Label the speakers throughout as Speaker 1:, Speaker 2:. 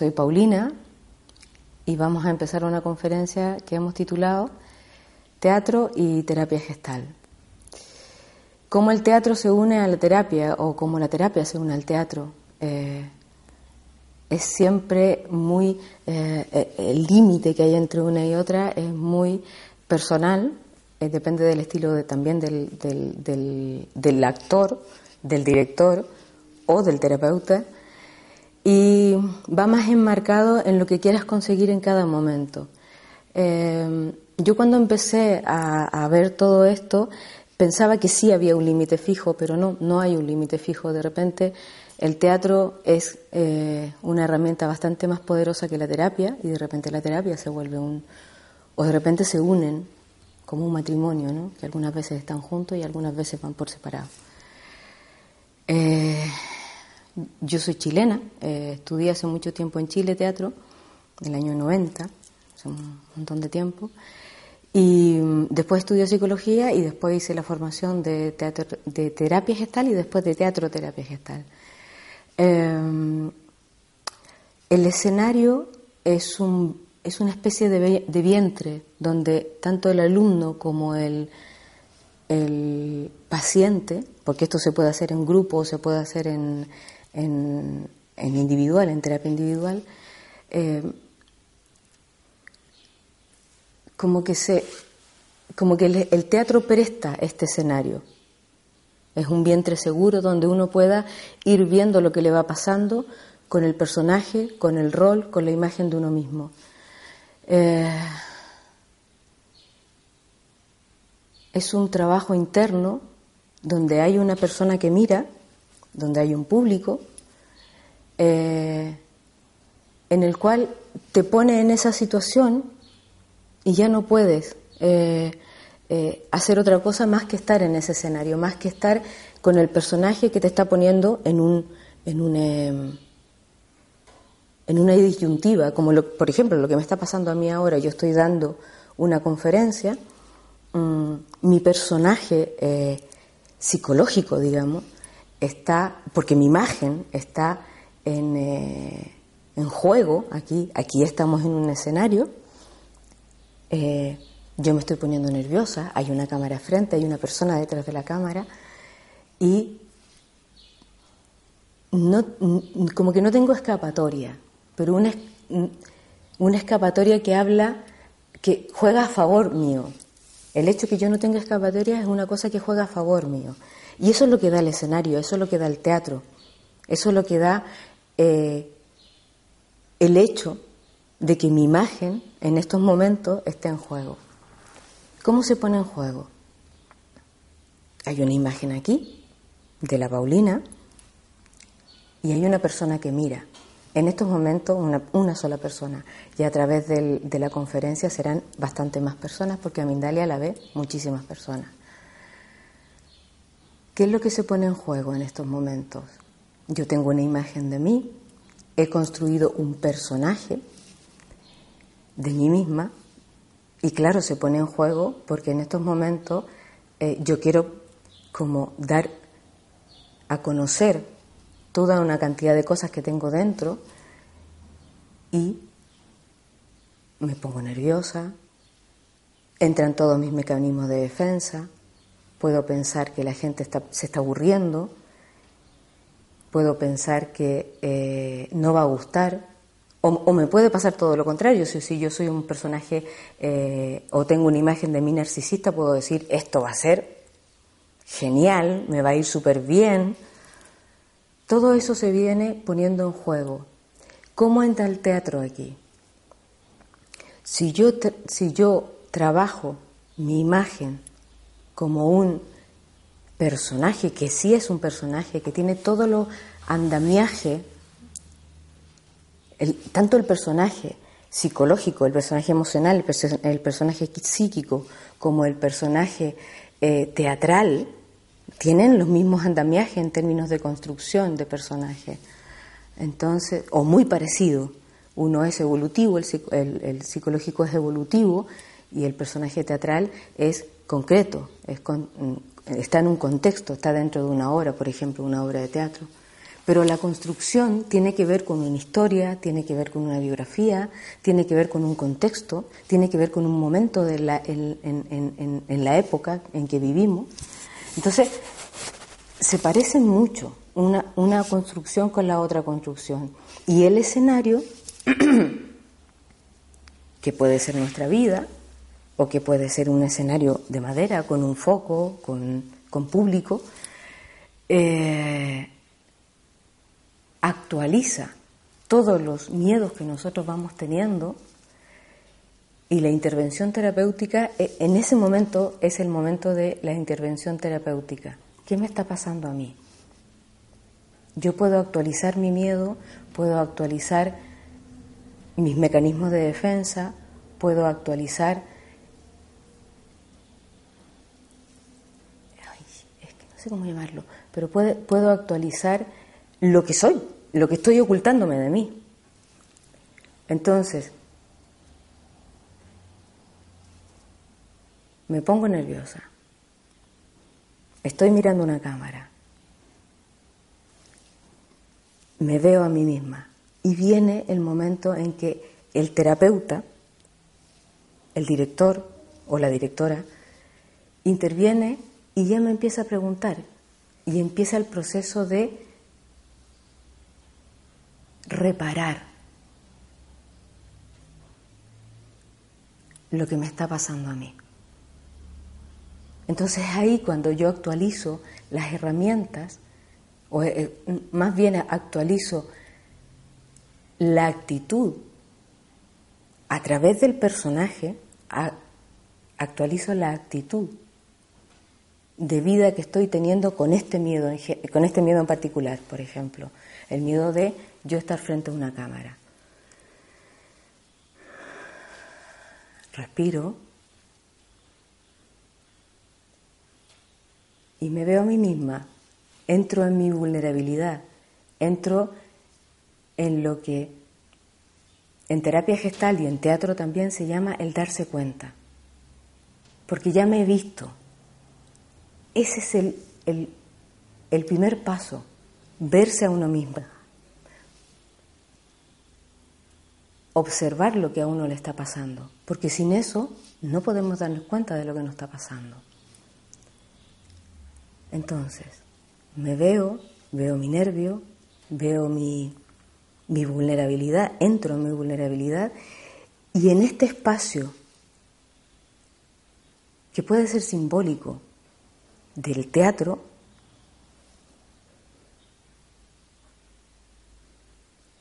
Speaker 1: soy Paulina y vamos a empezar una conferencia que hemos titulado Teatro y Terapia Gestal. Cómo el teatro se une a la terapia o cómo la terapia se une al teatro eh, es siempre muy. Eh, el límite que hay entre una y otra es muy personal, depende del estilo también del, del actor, del director o del terapeuta y va más enmarcado en lo que quieras conseguir en cada momento. Eh, yo cuando empecé a, ver todo esto pensaba que sí había un límite fijo, pero no, no hay un límite fijo. De repente el teatro es eh, una herramienta bastante más poderosa que la terapia y de repente la terapia se vuelve un... o de repente se unen como un matrimonio, ¿no? que algunas veces están juntos y algunas veces van por separado. Eh, yo soy chilena, eh, estudié hace mucho tiempo en Chile teatro, en el año 90, hace un montón de tiempo, y mm, después estudié psicología y después hice la formación de, teatro, de terapia gestal y después de teatro terapia gestal. Em, el escenario es, un, es una especie de, de, vientre donde tanto el alumno como el, el paciente, porque esto se puede hacer en grupo, se puede hacer en, en, individual, en terapia individual, eh, como que se como que el, teatro presta este escenario. Es un vientre seguro donde uno pueda ir viendo lo que le va pasando con el personaje, con el rol, con la imagen de uno mismo. Eh, es un trabajo interno donde hay una persona que mira donde hay un público, eh, en el cual te pone en esa situación y ya no puedes eh, eh, hacer otra cosa más que estar en ese escenario, más que estar con el personaje que te está poniendo en un en un em, en una disyuntiva, como por ejemplo lo que me está pasando a mí ahora, yo estoy dando una conferencia, mm, mi personaje psicológico, digamos, está, porque mi imagen está en, eh, en juego, aquí, aquí estamos en un escenario, eh, yo me estoy poniendo nerviosa, hay una cámara frente, hay una persona detrás de la cámara y no, como que no tengo escapatoria, pero una, una escapatoria que habla, que juega a favor mío. El hecho que yo no tenga escapatoria es una cosa que juega a favor mío. Y eso es lo que da el escenario, eso es lo que da el teatro, eso es lo que da eh, el hecho de que mi imagen en estos momentos esté en juego. ¿Cómo se pone en juego? Hay una imagen aquí de la Paulina y hay una persona que mira. En estos momentos una, sola persona y a través de la conferencia serán bastante más personas porque a Mindalia la ve muchísimas personas. ¿Qué es lo que se pone en juego en estos momentos? Yo tengo una imagen de mí, he construido un personaje de mí misma y claro, se pone en juego porque en estos momentos eh, yo quiero como dar a conocer toda una cantidad de cosas que tengo dentro y me pongo nerviosa, entran todos mis mecanismos de defensa, puedo pensar que la gente se está aburriendo, puedo pensar que eh, no va a gustar, o, me puede pasar todo lo contrario, si, yo soy un personaje eh, o tengo una imagen de mí narcisista, puedo decir, esto va a ser genial, me va a ir súper bien. Todo eso se viene poniendo en juego. ¿Cómo entra el teatro aquí? Si yo, si yo trabajo mi imagen como un personaje, que sí es un personaje, que tiene todo lo andamiaje, tanto el personaje psicológico, el personaje emocional, el, personaje psíquico, como el personaje eh, teatral, tienen los mismos andamiajes en términos de construcción de personaje. Entonces, o muy parecido. Uno es evolutivo, el, psicológico es evolutivo y el personaje teatral es concreto, es está en un contexto, está dentro de una obra, por ejemplo, una obra de teatro. Pero la construcción tiene que ver con una historia, tiene que ver con una biografía, tiene que ver con un contexto, tiene que ver con un momento de la, en, la época en que vivimos. Entonces, se parecen mucho una, una construcción con la otra construcción. Y el escenario, que puede ser nuestra vida, o que puede ser un escenario de madera con un foco, con, con público, eh, actualiza todos los miedos que nosotros vamos teniendo y la intervención terapéutica eh, en ese momento es el momento de la intervención terapéutica. ¿Qué me está pasando a mí? Yo puedo actualizar mi miedo, puedo actualizar mis mecanismos de defensa, puedo actualizar... es que no sé cómo llamarlo, pero puedo actualizar lo que soy, lo que estoy ocultándome de mí. Entonces, me pongo nerviosa, estoy mirando una cámara, me veo a mí misma. Y viene el momento en que el terapeuta, el director o la directora, interviene y ya me empieza a preguntar y empieza el proceso de reparar lo que me está pasando a mí. Entonces ahí cuando yo actualizo las herramientas, o eh, más bien actualizo la actitud a través del personaje, actualizo la actitud de vida que estoy teniendo con este miedo, con este miedo en particular, por ejemplo, el miedo de yo estar frente a una cámara. Respiro y me veo a mí misma, entro en mi vulnerabilidad, entro en lo que en terapia gestal y en teatro también se llama el darse cuenta, porque ya me he visto. Ese es el, el, primer paso, verse a uno misma. observar lo que a uno le está pasando, porque sin eso no podemos darnos cuenta de lo que nos está pasando. Entonces, me veo, veo mi nervio, veo mi, mi vulnerabilidad, entro en mi vulnerabilidad y en este espacio, que puede ser simbólico del teatro,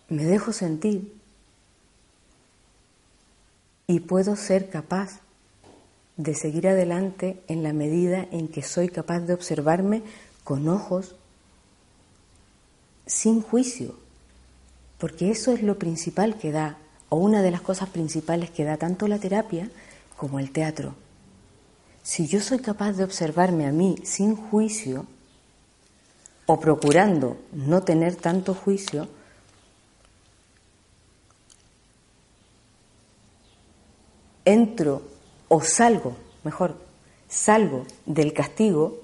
Speaker 1: me dejo sentir y puedo ser capaz de seguir adelante en la medida en que soy capaz de observarme con ojos sin juicio, porque eso es lo principal que da, o una de las cosas principales que da tanto la terapia como el teatro. Si yo soy capaz de observarme a mí sin juicio, o procurando no tener tanto juicio, entro o salgo, mejor, salgo del castigo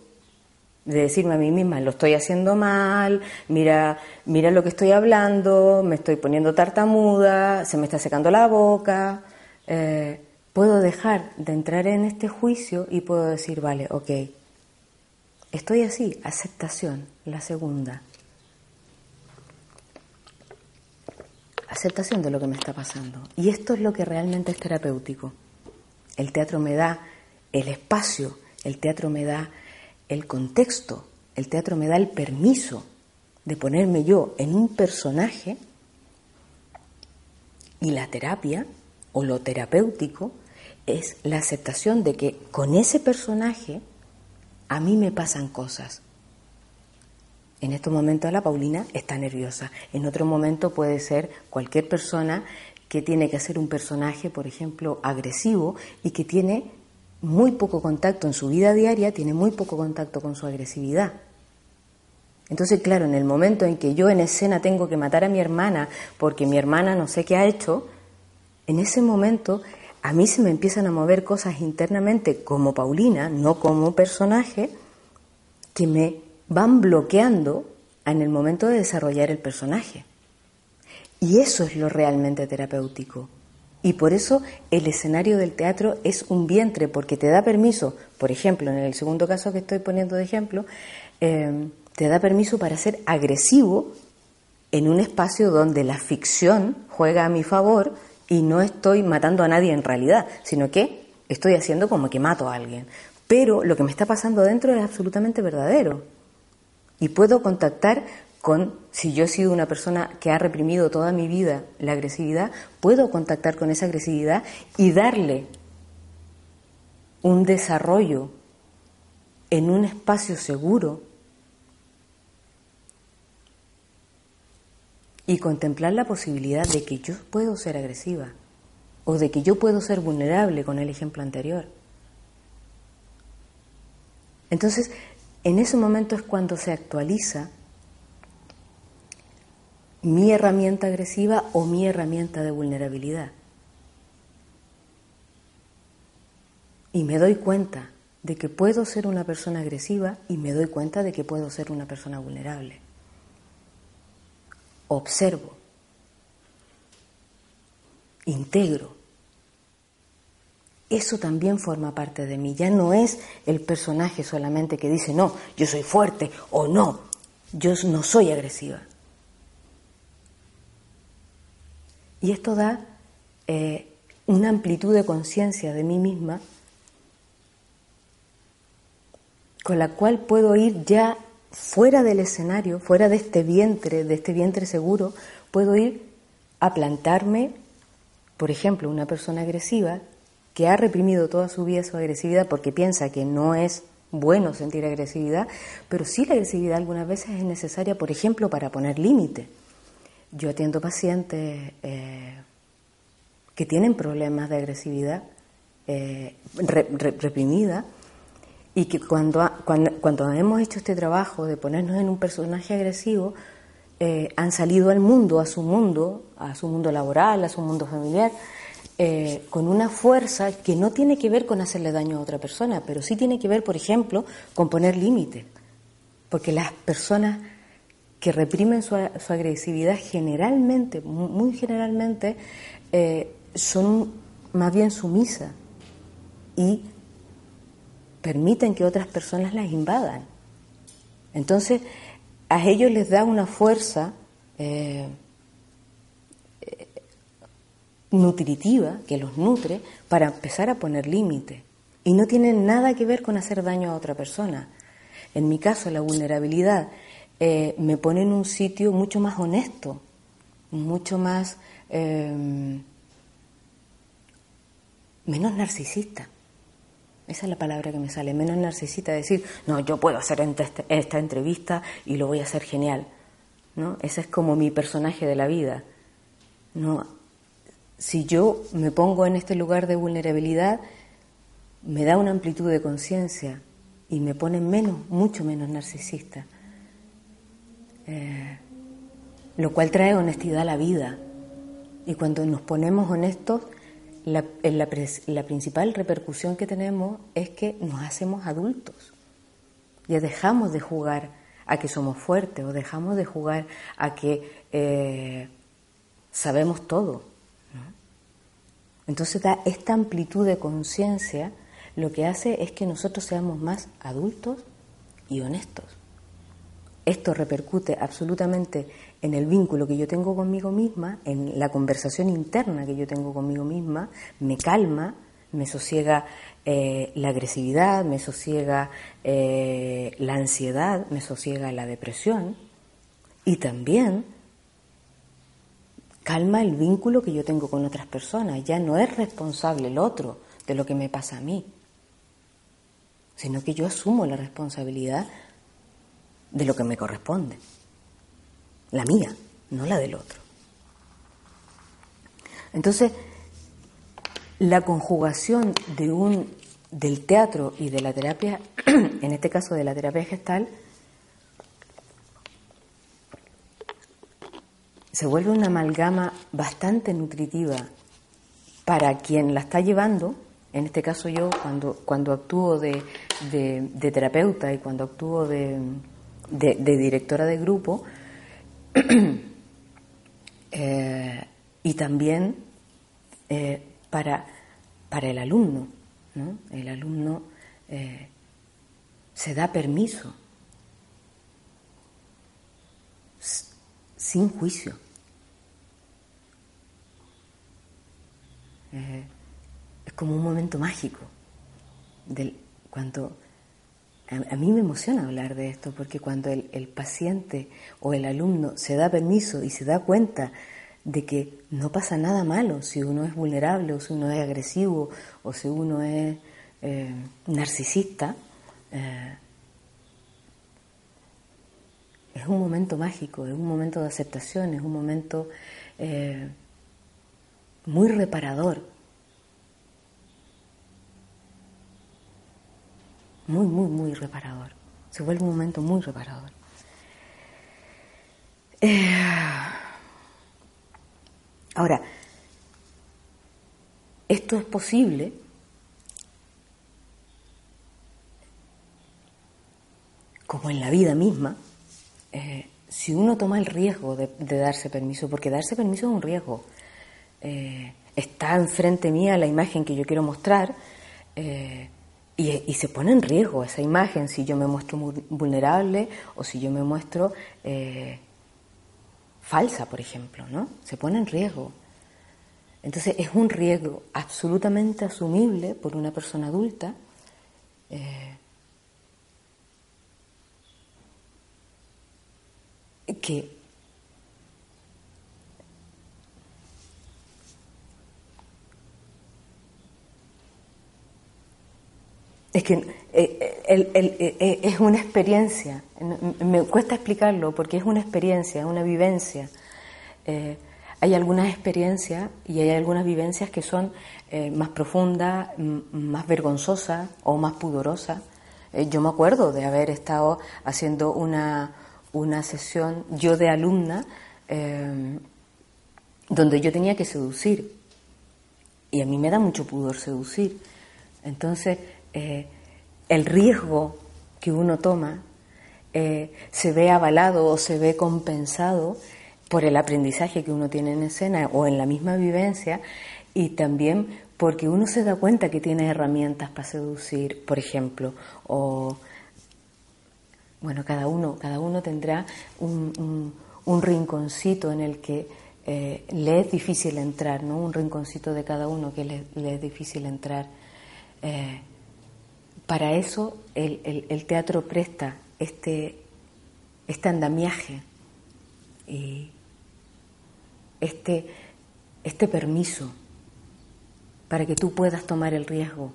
Speaker 1: de decirme a mí misma, lo estoy haciendo mal, mira, mira lo que estoy hablando, me estoy poniendo tartamuda, se me está secando la boca. Eh, puedo dejar de entrar en este juicio y puedo decir, vale, ok, estoy así, aceptación, la segunda. Aceptación de lo que me está pasando. Y esto es lo que realmente es terapéutico. El teatro me da el espacio, el teatro me da el contexto, el teatro me da el permiso de ponerme yo en un personaje y la terapia o lo terapéutico es la aceptación de que con ese personaje a mí me pasan cosas. En estos momentos la Paulina está nerviosa, en otro momento puede ser cualquier persona que tiene que hacer un personaje, por ejemplo, agresivo y que tiene muy poco contacto en su vida diaria, tiene muy poco contacto con su agresividad. Entonces, claro, en el momento en que yo en escena tengo que matar a mi hermana porque mi hermana no sé qué ha hecho, en ese momento a mí se me empiezan a mover cosas internamente como Paulina, no como personaje, que me van bloqueando en el momento de desarrollar el personaje. Y eso es lo realmente terapéutico. Y por eso el escenario del teatro es un vientre, porque te da permiso, por ejemplo, en el segundo caso que estoy poniendo de ejemplo, eh, te da permiso para ser agresivo en un espacio donde la ficción juega a mi favor y no estoy matando a nadie en realidad, sino que estoy haciendo como que mato a alguien. Pero lo que me está pasando dentro es absolutamente verdadero. Y puedo contactar con, si yo he sido una persona que ha reprimido toda mi vida la agresividad, puedo contactar con esa agresividad y darle un desarrollo en un espacio seguro y contemplar la posibilidad de que yo puedo ser agresiva o de que yo puedo ser vulnerable con el ejemplo anterior. Entonces, en ese momento es cuando se actualiza mi herramienta agresiva o mi herramienta de vulnerabilidad. Y me doy cuenta de que puedo ser una persona agresiva y me doy cuenta de que puedo ser una persona vulnerable. Observo, integro. Eso también forma parte de mí. Ya no es el personaje solamente que dice, no, yo soy fuerte o no, yo no soy agresiva. Y esto da eh, una amplitud de conciencia de mí misma con la cual puedo ir ya fuera del escenario, fuera de este vientre, de este vientre seguro, puedo ir a plantarme, por ejemplo, una persona agresiva que ha reprimido toda su vida su agresividad porque piensa que no es bueno sentir agresividad, pero sí la agresividad algunas veces es necesaria, por ejemplo, para poner límite. Yo atiendo pacientes eh, que tienen problemas de agresividad eh, reprimida y que cuando, cuando, hemos hecho este trabajo de ponernos en un personaje agresivo, eh, han salido al mundo, a su mundo, a su mundo laboral, a su mundo familiar, con una fuerza que no tiene que ver con hacerle daño a otra persona, pero sí tiene que ver, por ejemplo, con poner límites. Porque las personas que reprimen su, agresividad generalmente, muy generalmente, eh, son más bien sumisas y permiten que otras personas las invadan. Entonces, a ellos les da una fuerza eh, nutritiva que los nutre para empezar a poner límite. Y no tienen nada que ver con hacer daño a otra persona. En mi caso, la vulnerabilidad eh, me pone en un sitio mucho más honesto, mucho más em, menos narcisista. Esa es la palabra que me sale, menos narcisista, decir, no, yo puedo hacer esta entrevista y lo voy a hacer genial. ¿no? Ese es como mi personaje de la vida. No, si yo me pongo en este lugar de vulnerabilidad, me da una amplitud de conciencia y me pone menos, mucho menos narcisista. Eh, lo cual trae honestidad a la vida. Y cuando nos ponemos honestos, la, la, principal repercusión que tenemos es que nos hacemos adultos. ya dejamos de jugar a que somos fuertes o dejamos de jugar a que eh, sabemos todo. Entonces esta amplitud de conciencia lo que hace es que nosotros seamos más adultos y honestos. Esto repercute absolutamente en el vínculo que yo tengo conmigo misma, en la conversación interna que yo tengo conmigo misma, me calma, me sosiega eh, la agresividad, me sosiega eh, la ansiedad, me sosiega la depresión y también calma el vínculo que yo tengo con otras personas. Ya no es responsable el otro de lo que me pasa a mí, sino que yo asumo la responsabilidad de lo que me corresponde. La mía, no la del otro. Entonces, la conjugación de un, del teatro y de la terapia, en este caso de la terapia gestal, se vuelve una amalgama bastante nutritiva para quien la está llevando, en este caso yo cuando, cuando actúo de, terapeuta y cuando actúo de, directora de grupo, eh, y también eh, para, para el alumno. ¿no? El alumno eh, se da permiso, sin juicio. Eh, es como un momento mágico. Del, cuando, a, mí me emociona hablar de esto, porque cuando el, paciente o el alumno se da permiso y se da cuenta de que no pasa nada malo si uno es vulnerable o si uno es agresivo o si uno es eh, narcisista. Eh, es un momento mágico, es un momento de aceptación, es un momento eh, muy reparador. Muy, muy, muy reparador. Se vuelve un momento muy reparador. Ahora, esto es posible como en la vida misma, eh, si uno toma el riesgo de, darse permiso, porque darse permiso es un riesgo. Eh, está enfrente mía la imagen que yo quiero mostrar eh, y, se pone en riesgo esa imagen si yo me muestro vulnerable o si yo me muestro falsa, por ejemplo, ¿no? Se pone en riesgo. Entonces es un riesgo absolutamente asumible por una persona adulta. Eh, que es que eh, eh, es una experiencia, me cuesta explicarlo porque es una experiencia, una vivencia. Eh, hay algunas experiencias y hay algunas vivencias que son más profundas, más vergonzosas o más pudorosas. yo me acuerdo de haber estado haciendo una, una sesión, yo de alumna, donde yo tenía que seducir. Y a mí me da mucho pudor seducir. Entonces, eh, el riesgo que uno toma eh, se ve avalado o se ve compensado por el aprendizaje que uno tiene en escena o en la misma vivencia y también porque uno se da cuenta que tiene herramientas para seducir, por ejemplo, o bueno, cada uno, cada uno tendrá un, rinconcito en el que eh, le es difícil entrar, ¿no? Un rinconcito de cada uno que le, es difícil entrar para eso el, teatro presta este, este andamiaje y este, este permiso para que tú puedas tomar el riesgo,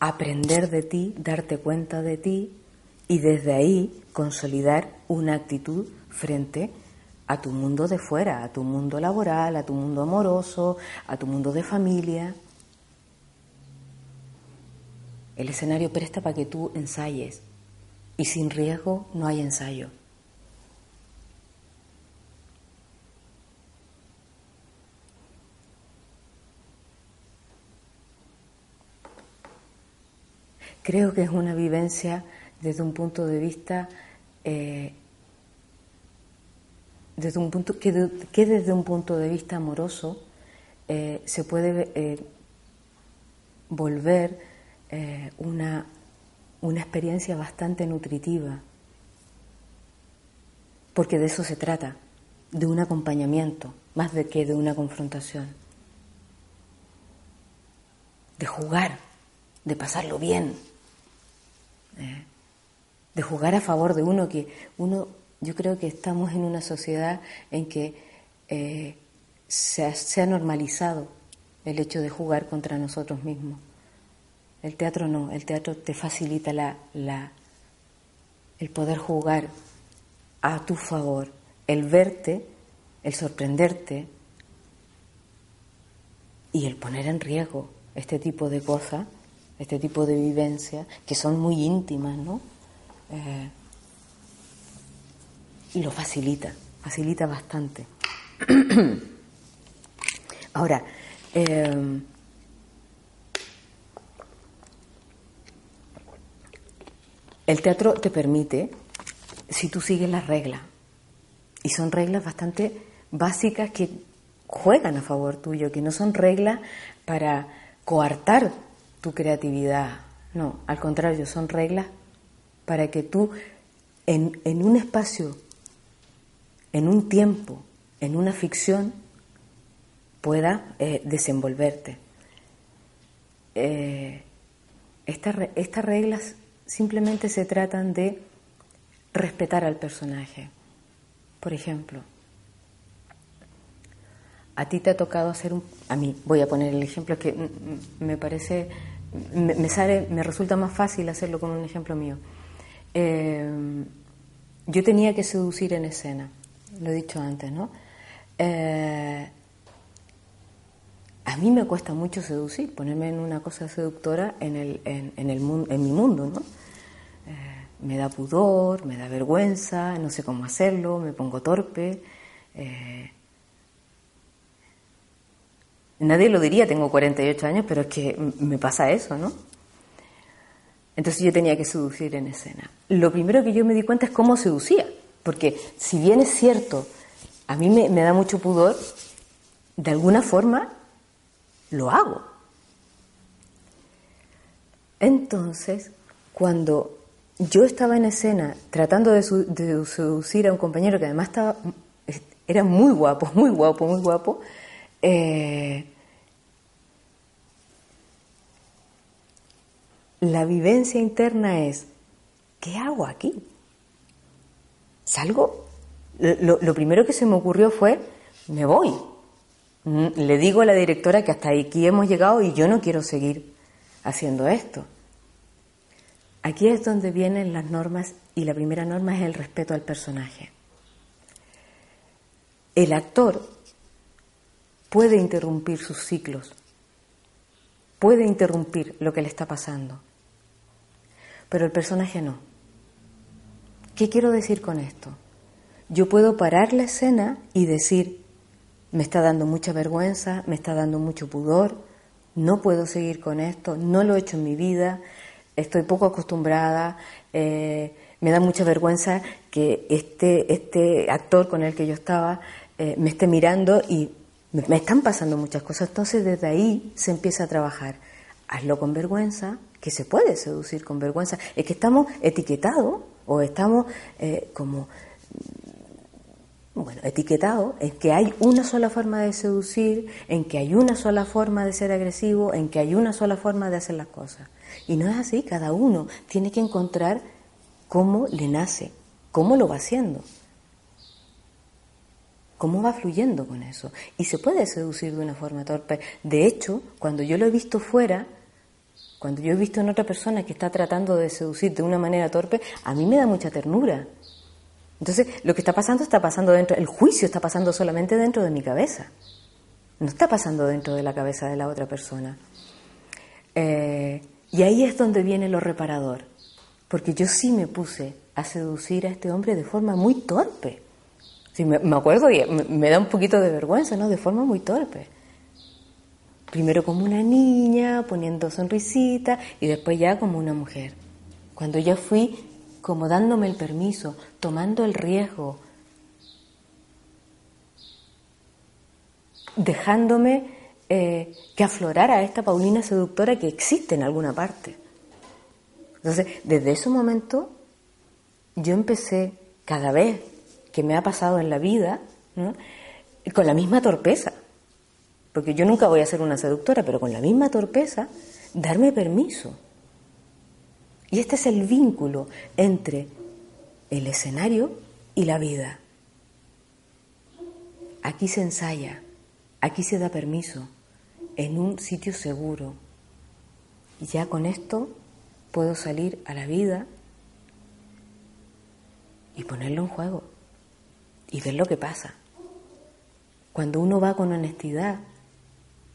Speaker 1: aprender de ti, darte cuenta de ti y desde ahí consolidar una actitud frente a tu mundo de fuera, a tu mundo laboral, a tu mundo amoroso, a tu mundo de familia. El escenario presta para que tú ensayes y sin riesgo no hay ensayo. Creo que es una vivencia desde un punto de vista eh, desde un punto que, desde un punto de vista amoroso eh, se puede eh, volver una, una experiencia bastante nutritiva porque de eso se trata de un acompañamiento más de que de una confrontación de jugar de pasarlo bien de jugar a favor de uno, que uno, yo creo que estamos en una sociedad en que eh, se, ha, normalizado el hecho de jugar contra nosotros mismos. El teatro no, el teatro te facilita la, el poder jugar a tu favor, el verte, el sorprenderte y el poner en riesgo este tipo de cosas, este tipo de vivencias que son muy íntimas, ¿no? Eh, y lo facilita, facilita bastante. Ahora, eh, el teatro te permite, si tú sigues las reglas, y son reglas bastante básicas que juegan a favor tuyo, que no son reglas para coartar tu creatividad, no, al contrario, son reglas para que tú en, un espacio, en un tiempo, en una ficción, puedas eh, desenvolverte. Eh, estas reglas simplemente se tratan de respetar al personaje. Por ejemplo, a ti te ha tocado hacer un... A mí, voy a poner el ejemplo que me parece... Me, sale, me resulta más fácil hacerlo con un ejemplo mío. Eh, yo tenía que seducir en escena, lo he dicho antes, ¿no? Eh, a mí me cuesta mucho seducir, ponerme en una cosa seductora en, el, en, el, en mi mundo, ¿no? Eh, me da pudor, me da vergüenza, no sé cómo hacerlo, me pongo torpe. nadie lo diría, tengo 48 años, pero es que me pasa eso, ¿no? Entonces yo tenía que seducir en escena. Lo primero que yo me di cuenta es cómo seducía, porque si bien es cierto, a mí me, da mucho pudor, de alguna forma lo hago. Entonces, cuando yo estaba en escena tratando de, seducir a un compañero que además estaba, era muy guapo, muy guapo, muy guapo, eh, la vivencia interna es, ¿qué hago aquí? ¿Salgo? Lo, primero que se me ocurrió fue, me voy. Mm, le digo a la directora que hasta aquí hemos llegado y yo no quiero seguir haciendo esto. Aquí es donde vienen las normas y la primera norma es el respeto al personaje. El actor puede interrumpir sus ciclos, puede interrumpir lo que le está pasando pero el personaje no. ¿Qué quiero decir con esto? Yo puedo parar la escena y decir, me está dando mucha vergüenza, me está dando mucho pudor, no puedo seguir con esto, no lo he hecho en mi vida, estoy poco acostumbrada, eh, me da mucha vergüenza que este, este actor con el que yo estaba eh, me esté mirando y me están pasando muchas cosas. Entonces desde ahí se empieza a trabajar. Hazlo con vergüenza, que se puede seducir con vergüenza, es que estamos etiquetados o estamos eh, como, bueno, etiquetados en que hay una sola forma de seducir, en que hay una sola forma de ser agresivo, en que hay una sola forma de hacer las cosas. Y no es así, cada uno tiene que encontrar cómo le nace, cómo lo va haciendo cómo va fluyendo con eso. Y se puede seducir de una forma torpe. De hecho, cuando yo lo he visto fuera, cuando yo he visto en otra persona que está tratando de seducir de una manera torpe, a mí me da mucha ternura. Entonces, lo que está pasando está pasando dentro, el juicio está pasando solamente dentro de mi cabeza. No está pasando dentro de la cabeza de la otra persona. Eh, y ahí es donde viene lo reparador. Porque yo sí me puse a seducir a este hombre de forma muy torpe. Sí, me, acuerdo y me, da un poquito de vergüenza, ¿no? De forma muy torpe. Primero como una niña, poniendo sonrisita, y después ya como una mujer. Cuando ya fui como dándome el permiso, tomando el riesgo, dejándome eh, que aflorara esta Paulina seductora que existe en alguna parte. Entonces, desde ese momento, yo empecé cada vez que me ha pasado en la vida, con la misma torpeza, porque yo nunca voy a ser una seductora, pero con la misma torpeza, darme permiso. Y este es el vínculo entre el escenario y la vida. Aquí se ensaya, aquí se da permiso, en un sitio seguro. Y ya con esto puedo salir a la vida y ponerlo en juego y ver lo que pasa. Cuando uno va con honestidad,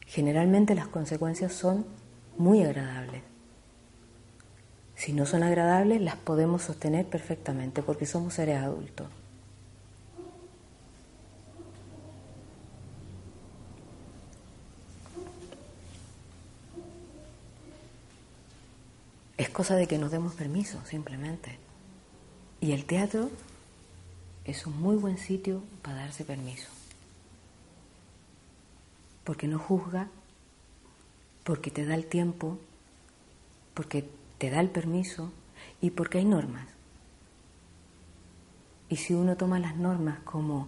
Speaker 1: generalmente las consecuencias son muy agradables. Si no son agradables, las podemos sostener perfectamente porque somos seres adultos. Es cosa de que nos demos permiso, simplemente. Y el teatro es un muy buen sitio para darse permiso. Porque no juzga, porque te da el tiempo, porque te da el permiso y porque hay normas. Y si uno toma las normas como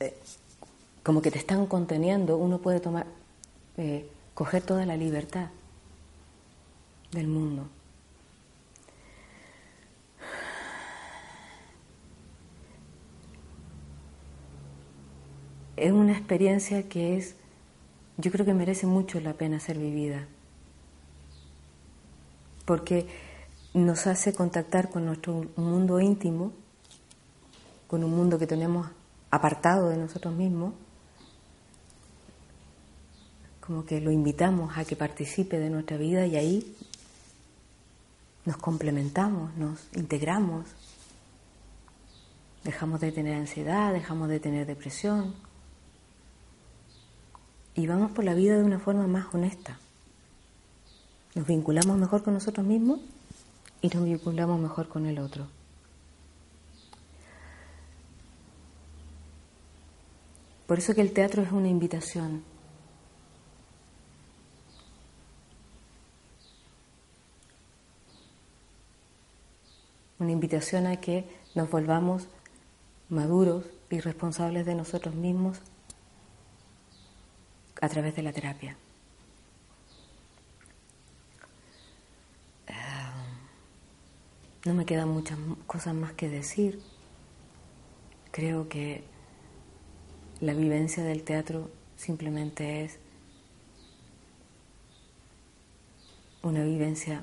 Speaker 1: eh, como que te están conteniendo, uno puede tomar eh, coger toda la libertad del mundo. Es una experiencia que es, yo creo que merece mucho la pena ser vivida, porque nos hace contactar con nuestro mundo íntimo, con un mundo que tenemos apartado de nosotros mismos, como que lo invitamos a que participe de nuestra vida y ahí nos complementamos, nos integramos, dejamos de tener ansiedad, dejamos de tener depresión y vamos por la vida de una forma más honesta. Nos vinculamos mejor con nosotros mismos y nos vinculamos mejor con el otro. Por eso que el teatro es una invitación una invitación a que nos volvamos maduros y responsables de nosotros mismos a través de la terapia. Ah, no me quedan muchas cosas más que decir. Creo que la vivencia del teatro simplemente es una vivencia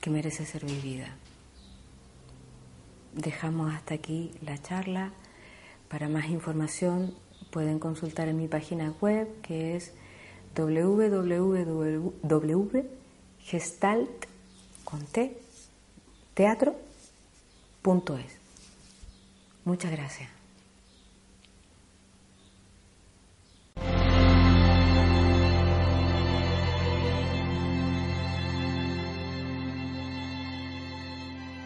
Speaker 1: que merece ser vivida dejamos hasta aquí la charla. Para más información pueden consultar en mi página web que es www.gestalt.teatro.es. Muchas gracias.